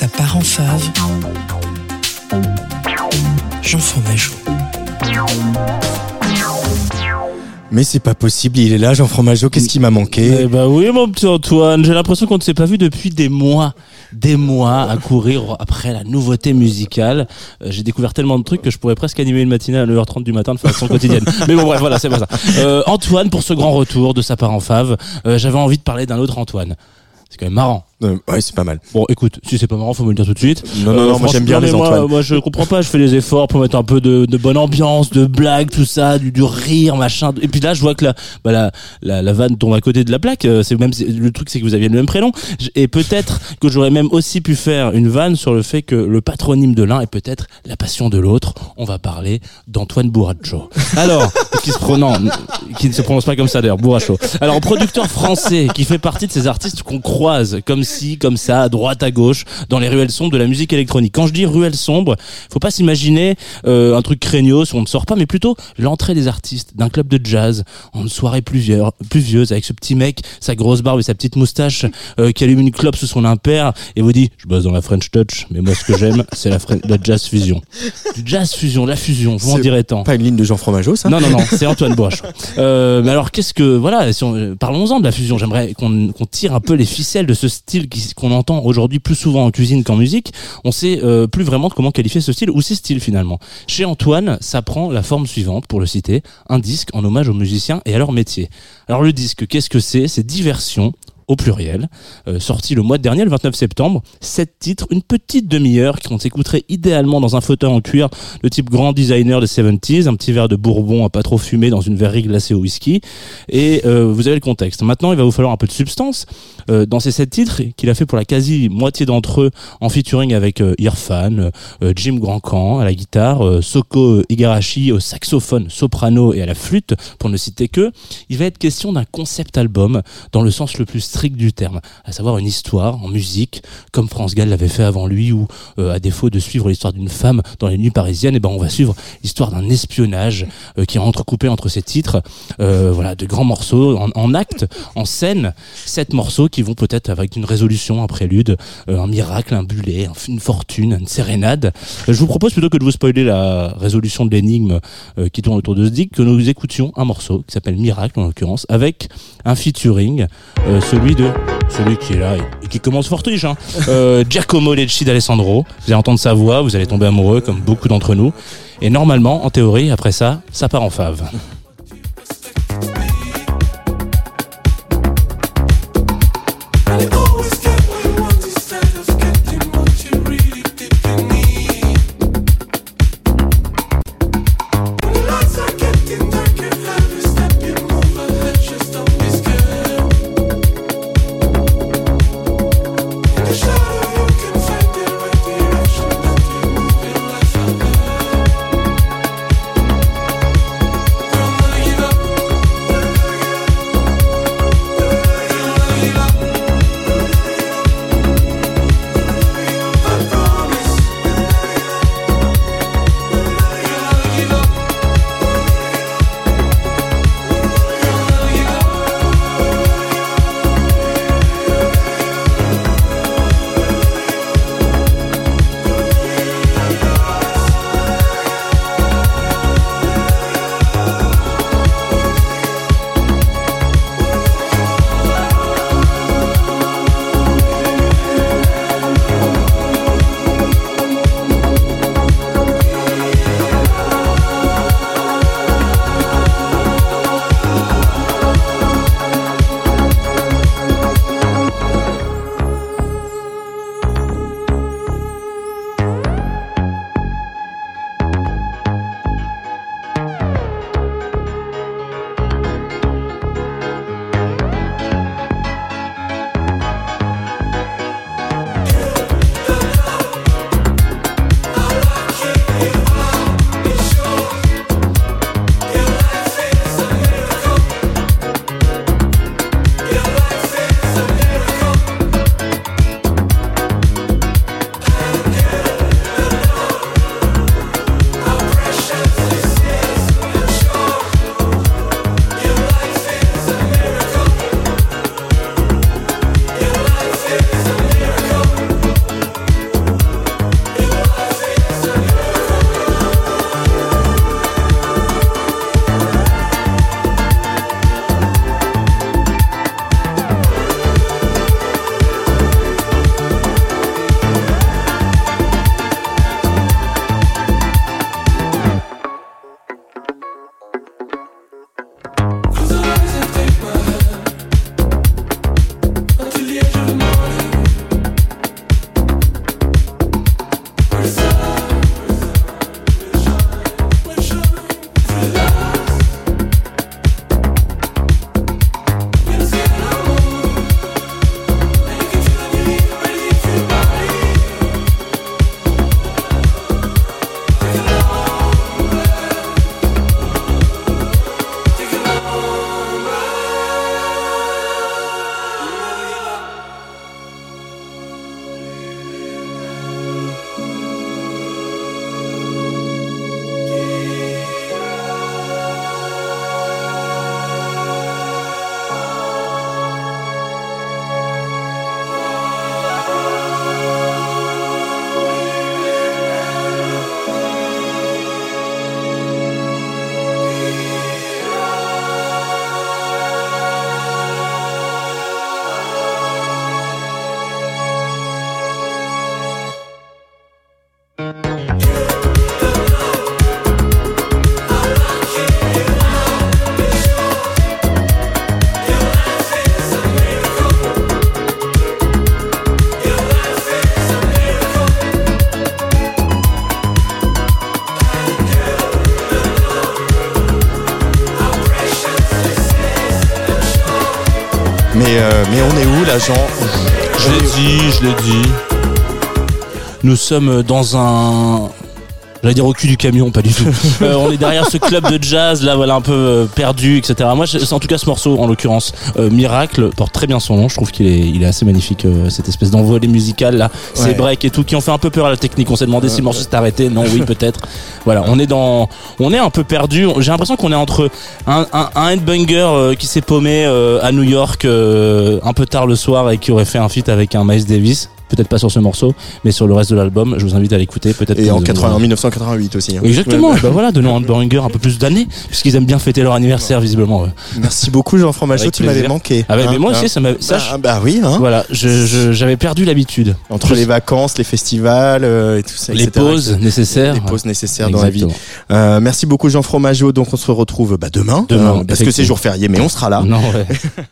Ça part en fave. Jean Fromageau. Mais c'est pas possible, il est là, Jean Fromageau, qu'est-ce qui m'a manqué? Eh ben oui, mon petit Antoine, j'ai l'impression qu'on ne s'est pas vu depuis des mois, des mois à courir après la nouveauté musicale. Euh, j'ai découvert tellement de trucs que je pourrais presque animer une matinée à 9h30 du matin de façon quotidienne. Mais bon, bref, voilà, c'est pas ça. Euh, Antoine, pour ce grand retour de sa part en fave, euh, j'avais envie de parler d'un autre Antoine. C'est quand même marrant. Euh, Ouais, c'est pas mal. Bon, écoute, si c'est pas marrant, faut me le dire tout de suite. Non, non, non, moi j'aime bien les moi, Antoine. Moi, je comprends pas. Je fais les efforts pour mettre un peu de, de bonne ambiance, de blagues, tout ça, du, du rire, machin. Et puis là, je vois que la, bah, la, la, la vanne tombe à côté de la plaque. Euh, C'est même le truc, c'est que vous aviez le même prénom. Et peut-être que j'aurais même aussi pu faire une vanne sur le fait que le patronyme de l'un est peut-être la passion de l'autre. On va parler d'Antoine Bourracho. Alors, qui se prononce, qui ne se prononce pas comme ça d'ailleurs, Bourracho. Alors, producteur français qui fait partie de ces artistes qu'on croise comme ci, comme ça, à droite, à gauche, dans les ruelles sombres de la musique électronique. Quand je dis ruelles sombres, faut pas s'imaginer euh, un truc craignos où on ne sort pas, mais plutôt l'entrée des artistes d'un club de jazz en une soirée pluvieuse, pluvieuse avec ce petit mec, sa grosse barbe et sa petite moustache euh, qui allume une clope sous son impair et vous dit je bosse dans la French Touch, mais moi ce que j'aime c'est la, la jazz fusion. Du jazz fusion, la fusion, vous en direz tant. Pas une ligne de Jean Fromageau, ça? Non, non, non, c'est Antoine Bosch. Euh, mais alors, qu'est-ce que, voilà, si euh, parlons-en de la fusion. J'aimerais qu'on qu'on tire un peu les ficelles de ce style qu'on entend aujourd'hui plus souvent en cuisine qu'en musique. On sait euh, plus vraiment comment qualifier ce style ou ces styles finalement. Chez Antoine, ça prend la forme suivante, pour le citer, un disque en hommage aux musiciens et à leur métier. Alors le disque, qu'est-ce que c'est? C'est diversion au pluriel, euh, sorti le mois dernier, le 29 septembre. Sept titres, une petite demi-heure qu'on s'écouterait idéalement dans un fauteuil en cuir de type grand designer des 70s, un petit verre de bourbon à pas trop fumer dans une verrerie glacée au whisky. Et euh, vous avez le contexte. Maintenant, il va vous falloir un peu de substance. Euh, dans ces sept titres, qu'il a fait pour la quasi-moitié d'entre eux en featuring avec euh, Irfan, euh, Jim Grandcamp à la guitare, euh, Soko Igarashi au saxophone, soprano et à la flûte, pour ne citer que, il va être question d'un concept album dans le sens le plus strict du terme, à savoir une histoire en musique, comme France Gall l'avait fait avant lui, ou euh, à défaut de suivre l'histoire d'une femme dans les nuits parisiennes, et ben on va suivre l'histoire d'un espionnage euh, qui est entrecoupé entre ces titres, euh, voilà, de grands morceaux en acte, en scène, sept morceaux qui vont peut-être avec une résolution, un prélude, euh, un miracle, un bullet, un- une fortune, une sérénade. Euh, je vous propose plutôt que de vous spoiler la résolution de l'énigme euh, qui tourne autour de ce disque, que nous écoutions un morceau qui s'appelle Miracle en l'occurrence, avec un featuring, celui de celui qui est là et, qui commence fort hein, Giacomo Lecci d'Alessandro. Vous allez entendre sa voix, vous allez tomber amoureux comme beaucoup d'entre nous. Et normalement, en théorie, après ça, ça part en fave. Mais, euh, mais on est où là, Je l'ai dit, je l'ai dit. Nous sommes dans un. J'allais dire au cul du camion, pas du tout. Euh, on est derrière ce club de jazz, là, voilà, un peu euh, perdu, etc. Moi, c'est en tout cas ce morceau, en l'occurrence, euh, Miracle, porte très bien son nom. Je trouve qu'il est, il est assez magnifique, euh, cette espèce d'envolée musicale, là, ces breaks et tout, qui ont fait un peu peur à la technique. On s'est demandé si le morceau s'était arrêté. Non, oui, peut-être. Voilà, on est dans, on est un peu perdu. J'ai l'impression qu'on est entre un, un, un headbanger euh, qui s'est paumé euh, à New York euh, un peu tard le soir et qui aurait fait un feat avec un Miles Davis. Peut-être pas sur ce morceau, mais sur le reste de l'album. Je vous invite à l'écouter. Peut-être. Et en, vous- 80, en 1988 aussi. hein. Exactement. bah voilà, donnons un banger un peu plus d'années, puisqu'ils aiment bien fêter leur anniversaire visiblement. Merci beaucoup, Jean Fromageau, tu m'avais manqué. Ah ouais, mais Hein, moi hein. aussi, ça m'a. Bah, bah oui, hein. Voilà, je- je- j'avais perdu l'habitude. Entre les vacances, les festivals euh, et tout ça. Les etc., pauses nécessaires. Les pauses nécessaires dans la vie. Euh, merci beaucoup, Jean Fromageau. Donc, on se retrouve bah, demain. Demain, euh, parce que c'est jour férié, mais on sera là. Non, ouais.